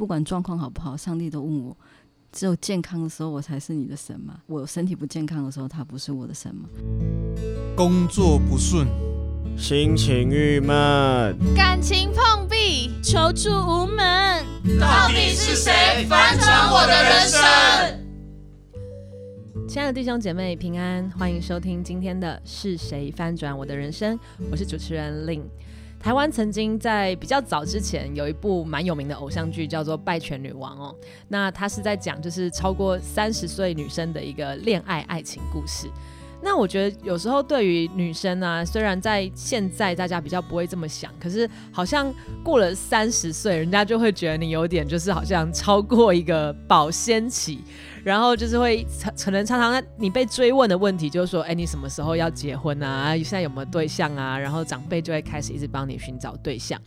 不管状况好不好，上帝都问我，只有健康的时候我才是你的神吗？我身体不健康的时候，他不是我的神吗？工作不顺，心情郁闷，感情碰壁，求助无门，到底是谁翻转我的人生？亲爱的弟兄姐妹平安，欢迎收听今天的是谁翻转我的人生？我是主持人 Lin。台湾曾经在比较早之前有一部蛮有名的偶像剧，叫做《拜权女王》哦。那它是在讲就是超过三十岁女生的一个恋爱爱情故事。那我觉得有时候对于女生啊，虽然在现在大家比较不会这么想，可是好像过了三十岁，人家就会觉得你有点就是好像超过一个保鲜期。然后就是会可能常常你被追问的问题就是说，哎，你什么时候要结婚啊？现在有没有对象啊？然后长辈就会开始一直帮你寻找对象。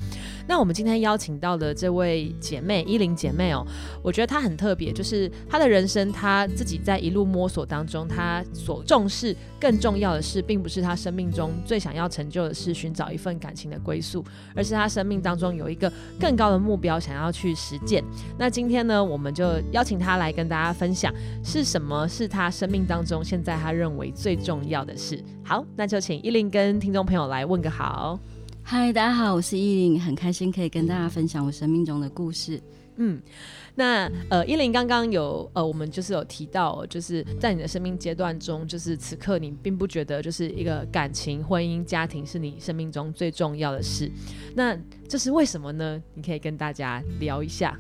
那我们今天邀请到的这位姐妹依林姐妹哦，我觉得她很特别，就是她的人生，她自己在一路摸索当中，她所重视更重要的是，并不是她生命中最想要成就的是寻找一份感情的归宿，而是她生命当中有一个更高的目标想要去实践。那今天呢，我们就邀请她来跟大家分享。是什么是他生命当中现在他认为最重要的事？好，那就请依琳跟听众朋友来问个好。嗨，大家好，我是依琳，很开心可以跟大家分享我生命中的故事。嗯，那呃，依琳刚刚有呃，我们就是有提到，就是在你的生命阶段中，就是此刻你并不觉得就是一个感情、婚姻、家庭是你生命中最重要的事。那这是为什么呢？你可以跟大家聊一下。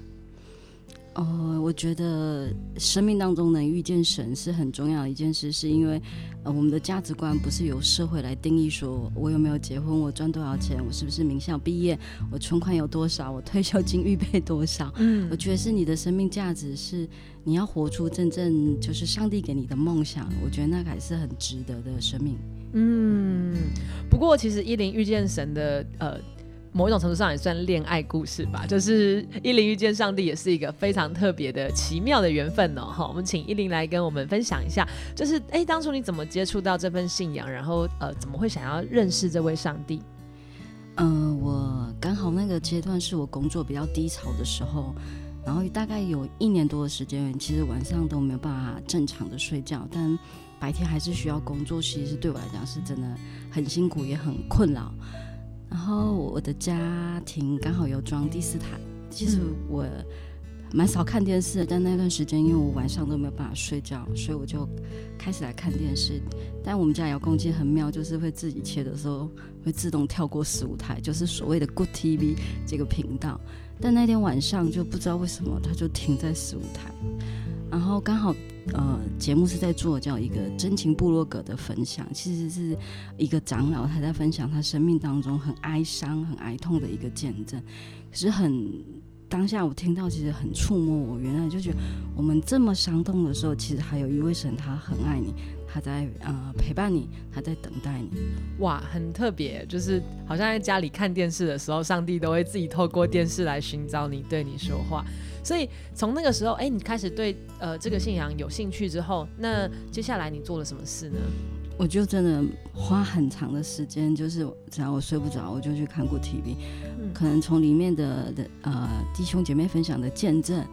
哦，我觉得生命当中能遇见神是很重要的一件事，是因为呃，我们的价值观不是由社会来定义，说我有没有结婚，我赚多少钱，我是不是名校毕业，我存款有多少，我退休金预备多少。嗯，我觉得是你的生命价值是你要活出真正就是上帝给你的梦想，我觉得那还是很值得的生命。嗯，不过其实依林遇见神的呃。某一种程度上也算恋爱故事吧，就是依林遇见上帝也是一个非常特别的奇妙的缘分哦。好，我们请依林来跟我们分享一下，就是哎，当初你怎么接触到这份信仰，然后呃，怎么会想要认识这位上帝？嗯，我刚好那个阶段是我工作比较低潮的时候，然后大概有一年多的时间，其实晚上都没有办法正常的睡觉，但白天还是需要工作，其实对我来讲是真的很辛苦，也很困扰。然后我的家庭刚好有装第四台，其实我蛮少看电视的，但那段时间因为我晚上都没有办法睡觉，所以我就开始来看电视。但我们家遥控器很妙，就是会自己切的时候会自动跳过十五台，就是所谓的 Good TV 这个频道。但那天晚上就不知道为什么它就停在十五台，然后刚好。呃，节目是在做叫一个真情部落格的分享，其实是一个长老他在分享他生命当中很哀伤、很哀痛的一个见证。可是很当下我听到，其实很触摸我。原来就觉得我们这么伤痛的时候，其实还有一位神，他很爱你，他在呃陪伴你，他在等待你。哇，很特别，就是好像在家里看电视的时候，上帝都会自己透过电视来寻找你，对你说话。所以从那个时候，哎，你开始对呃这个信仰有兴趣之后，那接下来你做了什么事呢？我就真的花很长的时间，就是只要我睡不着，我就去看过 TV，可能从里面的的呃弟兄姐妹分享的见证，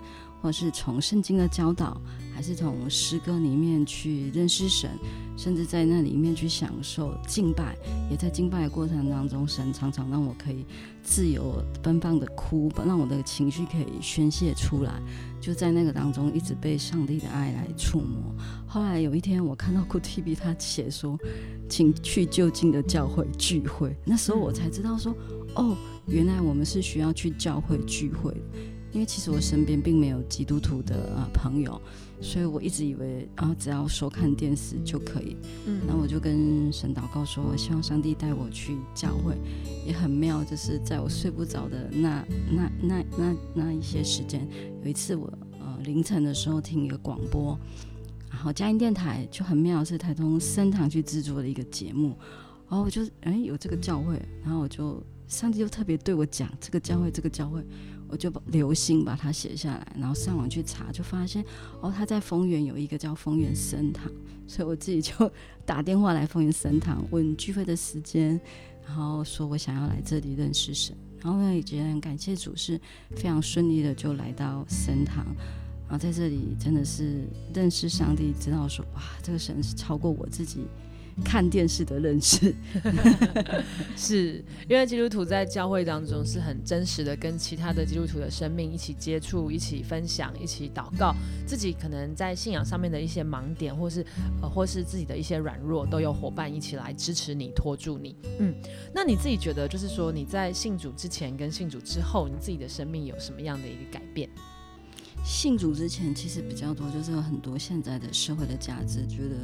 或是从圣经的教导。还是从诗歌里面去认识神，甚至在那里面去享受敬拜，也在敬拜的过程当中，神常常让我可以自由奔放的哭，让我的情绪可以宣泄出来。就在那个当中，一直被上帝的爱来触摸。后来有一天，我看到 Good TV 他写说，请去就近的教会聚会。那时候我才知道说，哦，原来我们是需要去教会聚会。因为其实我身边并没有基督徒的呃朋友，所以我一直以为啊只要收看电视就可以。嗯，那我就跟神祷告说，我希望上帝带我去教会，也很妙，就是在我睡不着的那那那那那一些时间，有一次我呃凌晨的时候听一个广播，然后嘉音电台就很妙，是台东升堂去制作的一个节目，然后我就哎有这个教会，然后我就上帝就特别对我讲这个教会这个教会。我就把留心把它写下来，然后上网去查，就发现哦，他在丰原有一个叫丰原神堂，所以我自己就 打电话来丰原神堂问聚会的时间，然后说我想要来这里认识神，然后呢也觉得很感谢主，是非常顺利的就来到神堂，然后在这里真的是认识上帝，知道说哇，这个神是超过我自己。看电视的认识，是因为基督徒在教会当中是很真实的，跟其他的基督徒的生命一起接触、一起分享、一起祷告，自己可能在信仰上面的一些盲点，或是呃，或是自己的一些软弱，都有伙伴一起来支持你、拖住你。嗯，那你自己觉得，就是说你在信主之前跟信主之后，你自己的生命有什么样的一个改变？信主之前，其实比较多就是有很多现在的社会的价值，觉得，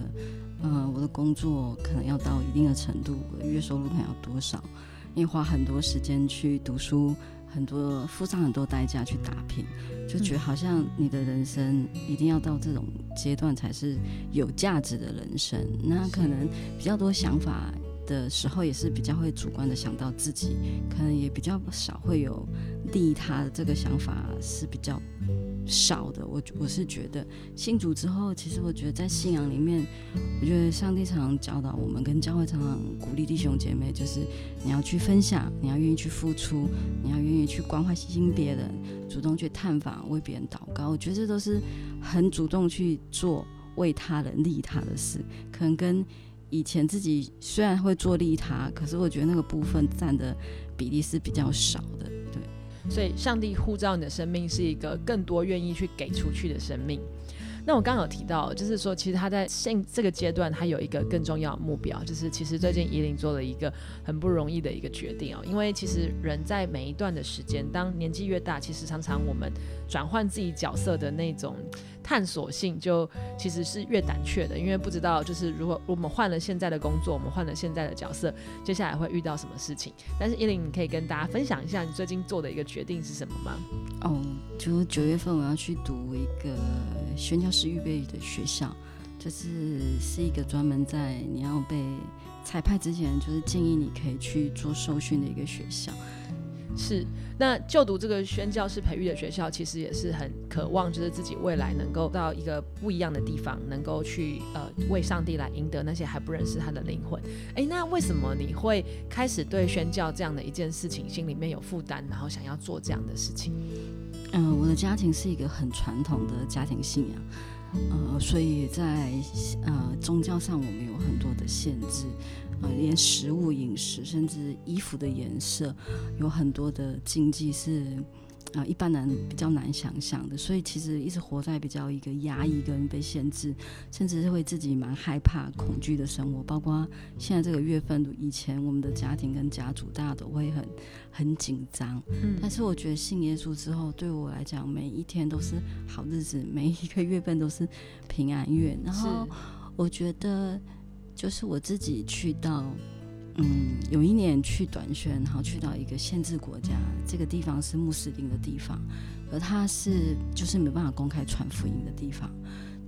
呃，我的工作可能要到一定的程度，月收入可能要多少，因为花很多时间去读书，很多付上很多代价去打拼，就觉得好像你的人生一定要到这种阶段才是有价值的人生。那可能比较多想法的时候，也是比较会主观的想到自己，可能也比较少会有利他的这个想法是比较。少的，我我是觉得信主之后，其实我觉得在信仰里面，我觉得上帝常常教导我们，跟教会常常鼓励弟兄姐妹，就是你要去分享，你要愿意去付出，你要愿意去关怀、细心别人，主动去探访、为别人祷告。我觉得这都是很主动去做为他人利他的事，可能跟以前自己虽然会做利他，可是我觉得那个部分占的比例是比较少的。所以，上帝呼召你的生命是一个更多愿意去给出去的生命。那我刚刚有提到，就是说，其实他在现这个阶段，他有一个更重要的目标，就是其实最近依林做了一个很不容易的一个决定哦。因为其实人在每一段的时间，当年纪越大，其实常常我们转换自己角色的那种。探索性就其实是越胆怯的，因为不知道就是如果我们换了现在的工作，我们换了现在的角色，接下来会遇到什么事情。但是依琳，你可以跟大家分享一下你最近做的一个决定是什么吗？哦，就九月份我要去读一个宣教师预备的学校，就是是一个专门在你要被裁判之前，就是建议你可以去做受训的一个学校。是，那就读这个宣教师培育的学校，其实也是很渴望，就是自己未来能够到一个不一样的地方，能够去呃为上帝来赢得那些还不认识他的灵魂。哎，那为什么你会开始对宣教这样的一件事情心里面有负担，然后想要做这样的事情？嗯，我的家庭是一个很传统的家庭信仰，呃，所以在呃宗教上我们有很多的限制。呃，连食物、饮食，甚至衣服的颜色，有很多的禁忌是啊，一般人比较难想象的。所以其实一直活在比较一个压抑跟被限制，甚至是会自己蛮害怕、恐惧的生活。包括现在这个月份，以前我们的家庭跟家族，大家都会很很紧张。嗯。但是我觉得信耶稣之后，对我来讲，每一天都是好日子，每一个月份都是平安月。然后我觉得。就是我自己去到，嗯，有一年去短宣，然后去到一个限制国家，这个地方是穆斯林的地方，而它是就是没办法公开传福音的地方。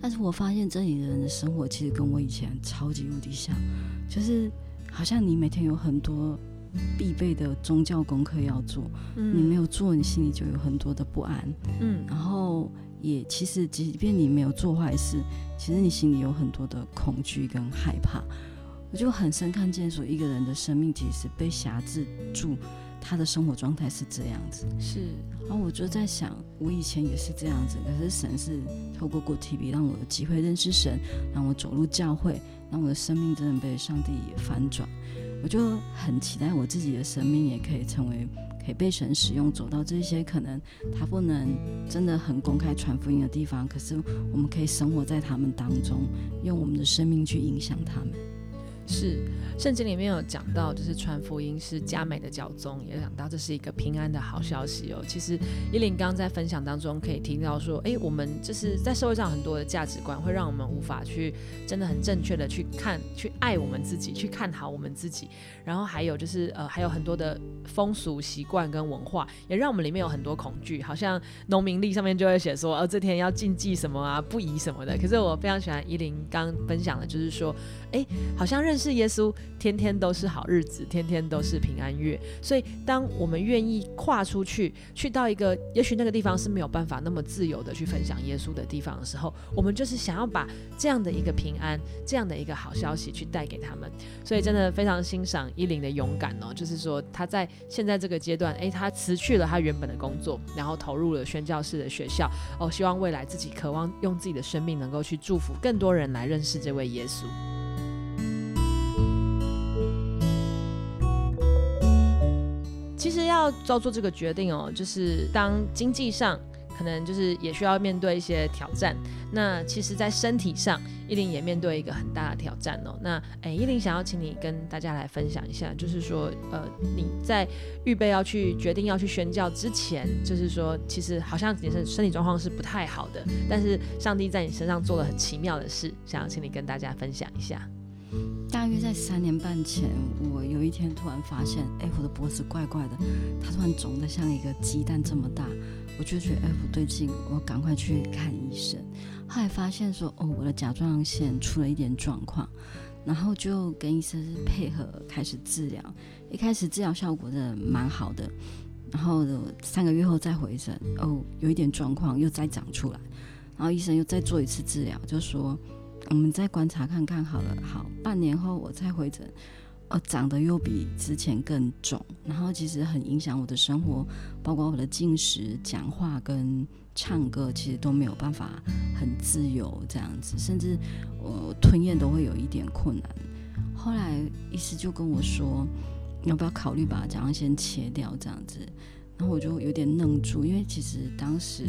但是我发现这里的人的生活其实跟我以前超级无敌像，就是好像你每天有很多必备的宗教功课要做，你没有做，你心里就有很多的不安，嗯，然后。也其实，即便你没有做坏事，其实你心里有很多的恐惧跟害怕。我就很深看见说，一个人的生命其实被辖制住，他的生活状态是这样子。是，然后我就在想，我以前也是这样子，可是神是透过过 TV 让我有机会认识神，让我走入教会，让我的生命真的被上帝反转。我就很期待我自己的生命也可以成为。可以被神使用，走到这些可能他不能真的很公开传福音的地方，可是我们可以生活在他们当中，用我们的生命去影响他们。是，圣经里面有讲到，就是传福音是佳美的教宗，也讲到这是一个平安的好消息哦。其实依琳刚在分享当中可以听到说，哎，我们就是在社会上很多的价值观会让我们无法去真的很正确的去看、去爱我们自己、去看好我们自己。然后还有就是呃，还有很多的风俗习惯跟文化，也让我们里面有很多恐惧。好像农民历上面就会写说，呃，这天要禁忌什么啊，不宜什么的。可是我非常喜欢依琳刚分享的，就是说，哎，好像认识耶稣，天天都是好日子，天天都是平安月。所以，当我们愿意跨出去，去到一个也许那个地方是没有办法那么自由的去分享耶稣的地方的时候，我们就是想要把这样的一个平安，这样的一个好消息去带给他们。所以，真的非常欣赏依林的勇敢哦，就是说他在现在这个阶段，诶，他辞去了他原本的工作，然后投入了宣教士的学校哦，希望未来自己渴望用自己的生命能够去祝福更多人来认识这位耶稣。要做这个决定哦，就是当经济上可能就是也需要面对一些挑战。那其实，在身体上，依林也面对一个很大的挑战哦。那哎，依林想要请你跟大家来分享一下，就是说，呃，你在预备要去决定要去宣教之前，就是说，其实好像你是身体状况是不太好的，但是上帝在你身上做了很奇妙的事，想要请你跟大家分享一下。大约在三年半前，我有一天突然发现，哎，我的脖子怪怪的，它突然肿得像一个鸡蛋这么大，我就觉得哎不对劲，我赶快去看医生。后来发现说，哦，我的甲状腺出了一点状况，然后就跟医生配合开始治疗。一开始治疗效果真的蛮好的，然后三个月后再回诊，哦，有一点状况又再长出来，然后医生又再做一次治疗，就说。我们再观察看看好了，好，半年后我再回诊，呃，长得又比之前更肿，然后其实很影响我的生活，包括我的进食、讲话跟唱歌，其实都没有办法很自由这样子，甚至我吞咽都会有一点困难。后来医师就跟我说，要不要考虑把甲状腺切掉这样子，然后我就有点愣住，因为其实当时。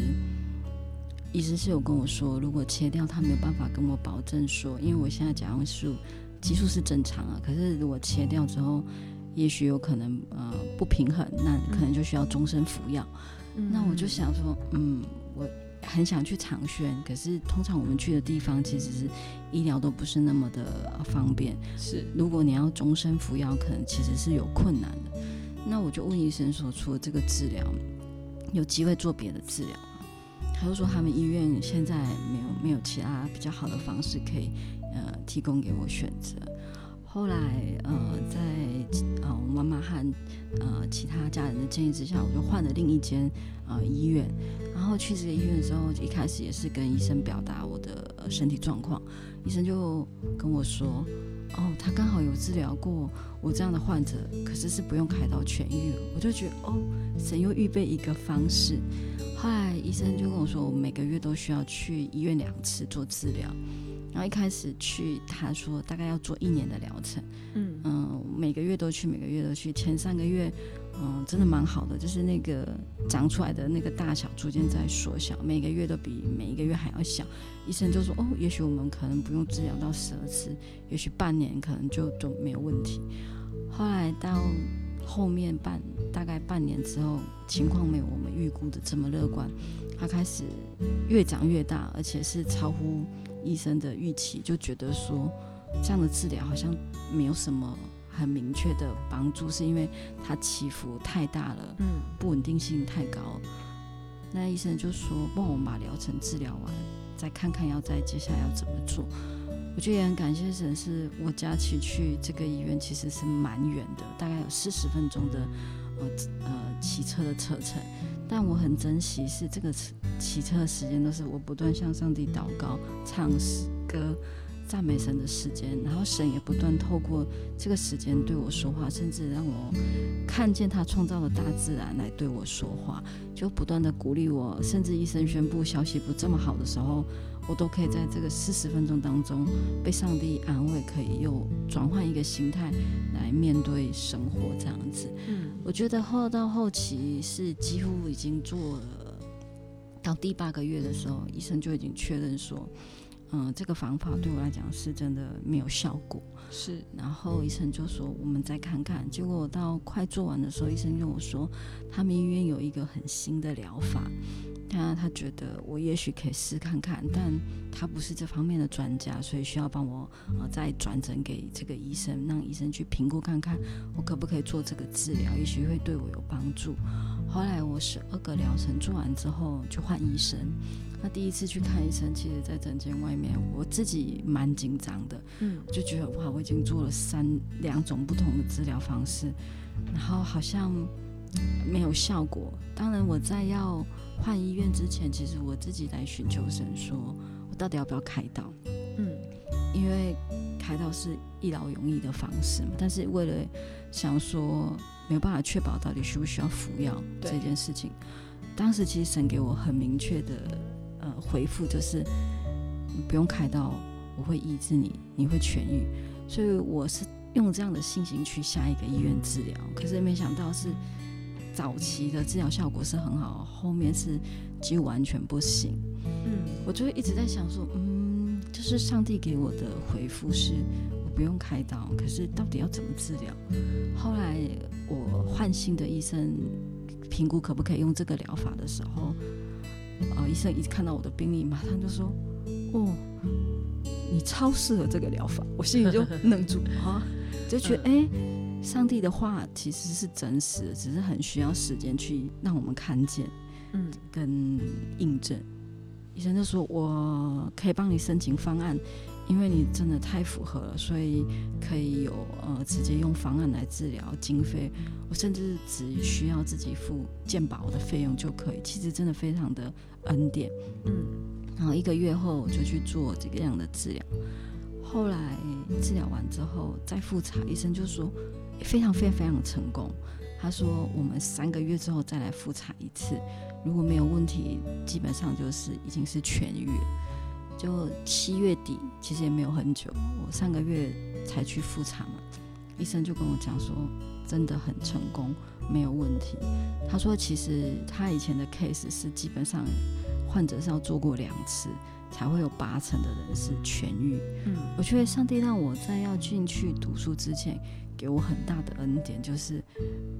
医生是有跟我说，如果切掉，他没有办法跟我保证说，因为我现在甲状腺激素是正常啊，可是如果切掉之后，也许有可能呃不平衡，那可能就需要终身服药。那我就想说，嗯，我很想去长宣，可是通常我们去的地方其实是医疗都不是那么的方便。是，如果你要终身服药，可能其实是有困难的。那我就问医生说，除了这个治疗，有机会做别的治疗？他就说他们医院现在没有没有其他比较好的方式可以呃提供给我选择。后来呃在呃我妈妈和呃其他家人的建议之下，我就换了另一间呃医院。然后去这个医院的时候，一开始也是跟医生表达我的身体状况，医生就跟我说，哦，他刚好有治疗过我这样的患者，可是是不用开刀痊愈。我就觉得哦，神又预备一个方式。后来医生就跟我说，我每个月都需要去医院两次做治疗。然后一开始去，他说大概要做一年的疗程。嗯嗯，每个月都去，每个月都去。前三个月，嗯，真的蛮好的，就是那个长出来的那个大小逐渐在缩小，每个月都比每一个月还要小。医生就说，哦，也许我们可能不用治疗到十二次，也许半年可能就都没有问题。后来到。后面半大概半年之后，情况没有我们预估的这么乐观，他开始越长越大，而且是超乎医生的预期，就觉得说这样的治疗好像没有什么很明确的帮助，是因为它起伏太大了，嗯，不稳定性太高。那医生就说，帮我们把疗程治疗完，再看看要再接下来要怎么做。我觉得很感谢神，是我家骑去这个医院其实是蛮远的，大概有四十分钟的呃呃骑车的车程，但我很珍惜是这个骑骑车的时间都是我不断向上帝祷告、唱诗歌、赞美神的时间，然后神也不断透过这个时间对我说话，甚至让我看见他创造的大自然来对我说话，就不断的鼓励我，甚至医生宣布消息不这么好的时候。我都可以在这个四十分钟当中被上帝安慰，可以又转换一个心态来面对生活，这样子。嗯，我觉得后到后期是几乎已经做了到第八个月的时候，医生就已经确认说，嗯，这个方法对我来讲是真的没有效果。是，然后医生就说我们再看看。结果我到快做完的时候，医生跟我说，他们医院有一个很新的疗法。他他觉得我也许可以试看看，但他不是这方面的专家，所以需要帮我呃再转诊给这个医生，让医生去评估看看我可不可以做这个治疗，也许会对我有帮助。后来我十二个疗程做完之后就换医生。那第一次去看医生，其实，在诊间外面，我自己蛮紧张的，嗯，就觉得哇，我已经做了三两种不同的治疗方式，然后好像没有效果。当然，我在要换医院之前，其实我自己在寻求神，说我到底要不要开刀？嗯，因为开刀是一劳永逸的方式嘛，但是为了想说没有办法确保到底需不需要服药这件事情，当时其实神给我很明确的。呃，回复就是你不用开刀，我会医治你，你会痊愈。所以我是用这样的信心去下一个医院治疗，可是没想到是早期的治疗效果是很好，后面是几乎完全不行。嗯，我就会一直在想说，嗯，就是上帝给我的回复是我不用开刀，可是到底要怎么治疗？后来我换新的医生评估可不可以用这个疗法的时候。啊！医生一看到我的病历，马上就说：“哦，你超适合这个疗法。”我心里就 愣住啊，就觉得哎，上帝的话其实是真实的，只是很需要时间去让我们看见，嗯，跟印证。医生就说：“我可以帮你申请方案。”因为你真的太符合了，所以可以有呃直接用方案来治疗经费，我甚至只需要自己付健保的费用就可以。其实真的非常的恩典，嗯。然后一个月后我就去做这个样的治疗，后来治疗完之后再复查，医生就说非常非常非常成功。他说我们三个月之后再来复查一次，如果没有问题，基本上就是已经是痊愈。就七月底，其实也没有很久，我上个月才去复查嘛，医生就跟我讲说，真的很成功，没有问题。他说，其实他以前的 case 是基本上患者是要做过两次，才会有八成的人是痊愈。嗯，我觉得上帝让我在要进去读书之前，给我很大的恩典，就是，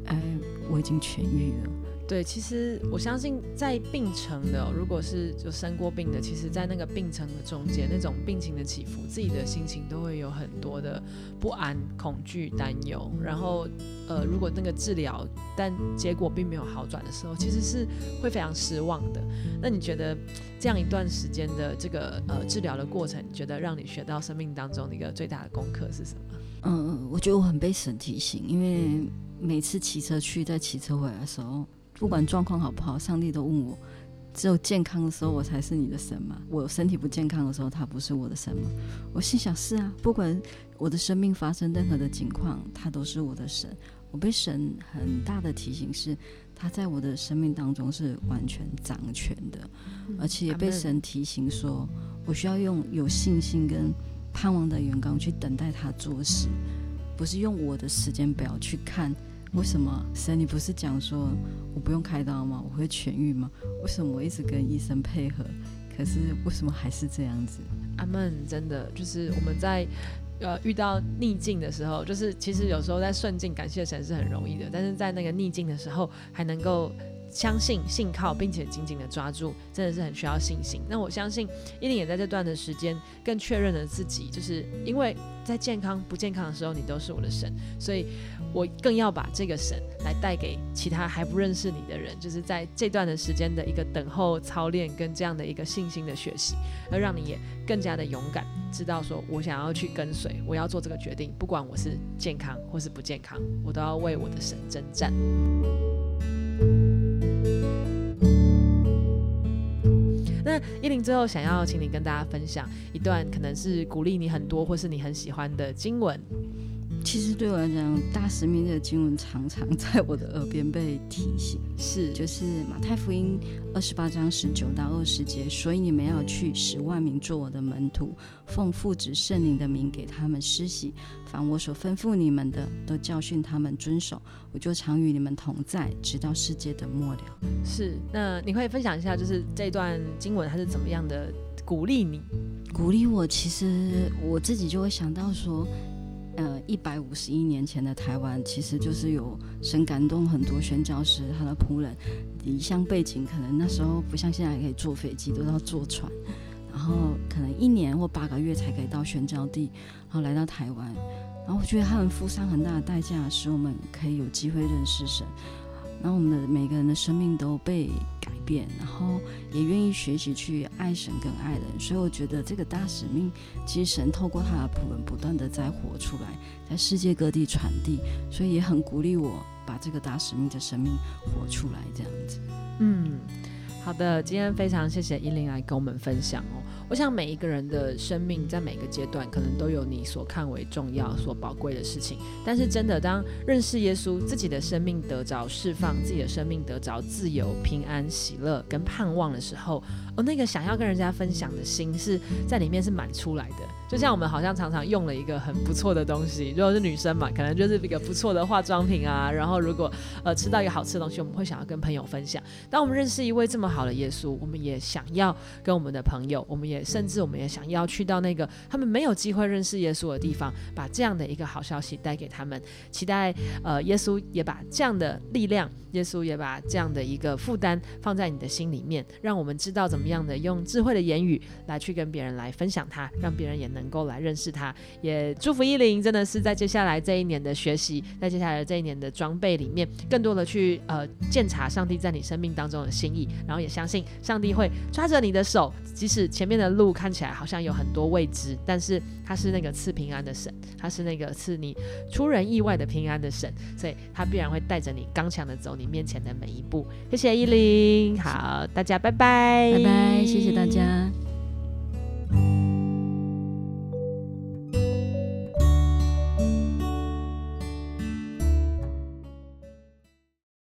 哎，我已经痊愈了。对，其实我相信，在病程的，如果是就生过病的，其实，在那个病程的中间，那种病情的起伏，自己的心情都会有很多的不安、恐惧、担忧。然后，呃，如果那个治疗，但结果并没有好转的时候，其实是会非常失望的。那你觉得这样一段时间的这个呃治疗的过程，你觉得让你学到生命当中的一个最大的功课是什么？嗯，我觉得我很被神提醒，因为每次骑车去，在骑车回来的时候。不管状况好不好，上帝都问我：只有健康的时候，我才是你的神吗？我身体不健康的时候，他不是我的神吗？我心想：是啊，不管我的生命发生任何的情况，他都是我的神。我被神很大的提醒是，他在我的生命当中是完全掌权的，而且也被神提醒说，我需要用有信心跟盼望的员工去等待他做事，不是用我的时间表去看。为什么神？你不是讲说我不用开刀吗？我会痊愈吗？为什么我一直跟医生配合，可是为什么还是这样子？阿门，真的就是我们在呃遇到逆境的时候，就是其实有时候在顺境感谢神是很容易的，但是在那个逆境的时候还能够。相信、信靠，并且紧紧的抓住，真的是很需要信心。那我相信伊琳也在这段的时间更确认了自己，就是因为在健康不健康的时候，你都是我的神，所以我更要把这个神来带给其他还不认识你的人，就是在这段的时间的一个等候操练跟这样的一个信心的学习，而让你也更加的勇敢，知道说我想要去跟随，我要做这个决定，不管我是健康或是不健康，我都要为我的神征战。那依林最后想要请你跟大家分享一段可能是鼓励你很多或是你很喜欢的经文。其实对我来讲，大使命的经文常常在我的耳边被提醒，是就是马太福音二十八章十九到二十节，所以你们要去十万名做我的门徒，奉父子圣灵的名给他们施洗，凡我所吩咐你们的，都教训他们遵守，我就常与你们同在，直到世界的末了。是，那你可以分享一下，就是这段经文它是怎么样的鼓励你？鼓励我，其实我自己就会想到说。呃，一百五十一年前的台湾，其实就是有神感动很多宣教师，他的仆人离乡背景，可能那时候不像现在可以坐飞机，都要坐船，然后可能一年或八个月才可以到宣教地，然后来到台湾，然后我觉得他们付上很大的代价，使我们可以有机会认识神。然后我们的每个人的生命都被改变，然后也愿意学习去爱神跟爱人。所以我觉得这个大使命，其实神透过他的仆人不断的在活出来，在世界各地传递，所以也很鼓励我把这个大使命的生命活出来，这样子。嗯，好的，今天非常谢谢依琳来跟我们分享哦。我想每一个人的生命在每个阶段，可能都有你所看为重要、所宝贵的事情。但是真的，当认识耶稣，自己的生命得着释放，自己的生命得着自由、平安、喜乐跟盼望的时候，哦，那个想要跟人家分享的心是在里面是满出来的。就像我们好像常常用了一个很不错的东西，如果是女生嘛，可能就是一个不错的化妆品啊。然后如果呃吃到一个好吃的东西，我们会想要跟朋友分享。当我们认识一位这么好的耶稣，我们也想要跟我们的朋友，我们也甚至我们也想要去到那个他们没有机会认识耶稣的地方，把这样的一个好消息带给他们。期待呃耶稣也把这样的力量，耶稣也把这样的一个负担放在你的心里面，让我们知道怎么样的用智慧的言语来去跟别人来分享它，让别人也能。够来认识他，也祝福依林，真的是在接下来这一年的学习，在接下来这一年的装备里面，更多的去呃鉴察上帝在你生命当中的心意，然后也相信上帝会抓着你的手，即使前面的路看起来好像有很多未知，但是他是那个赐平安的神，他是那个赐你出人意外的平安的神，所以他必然会带着你刚强的走你面前的每一步。谢谢依琳，好，大家拜拜，拜拜，谢谢大家。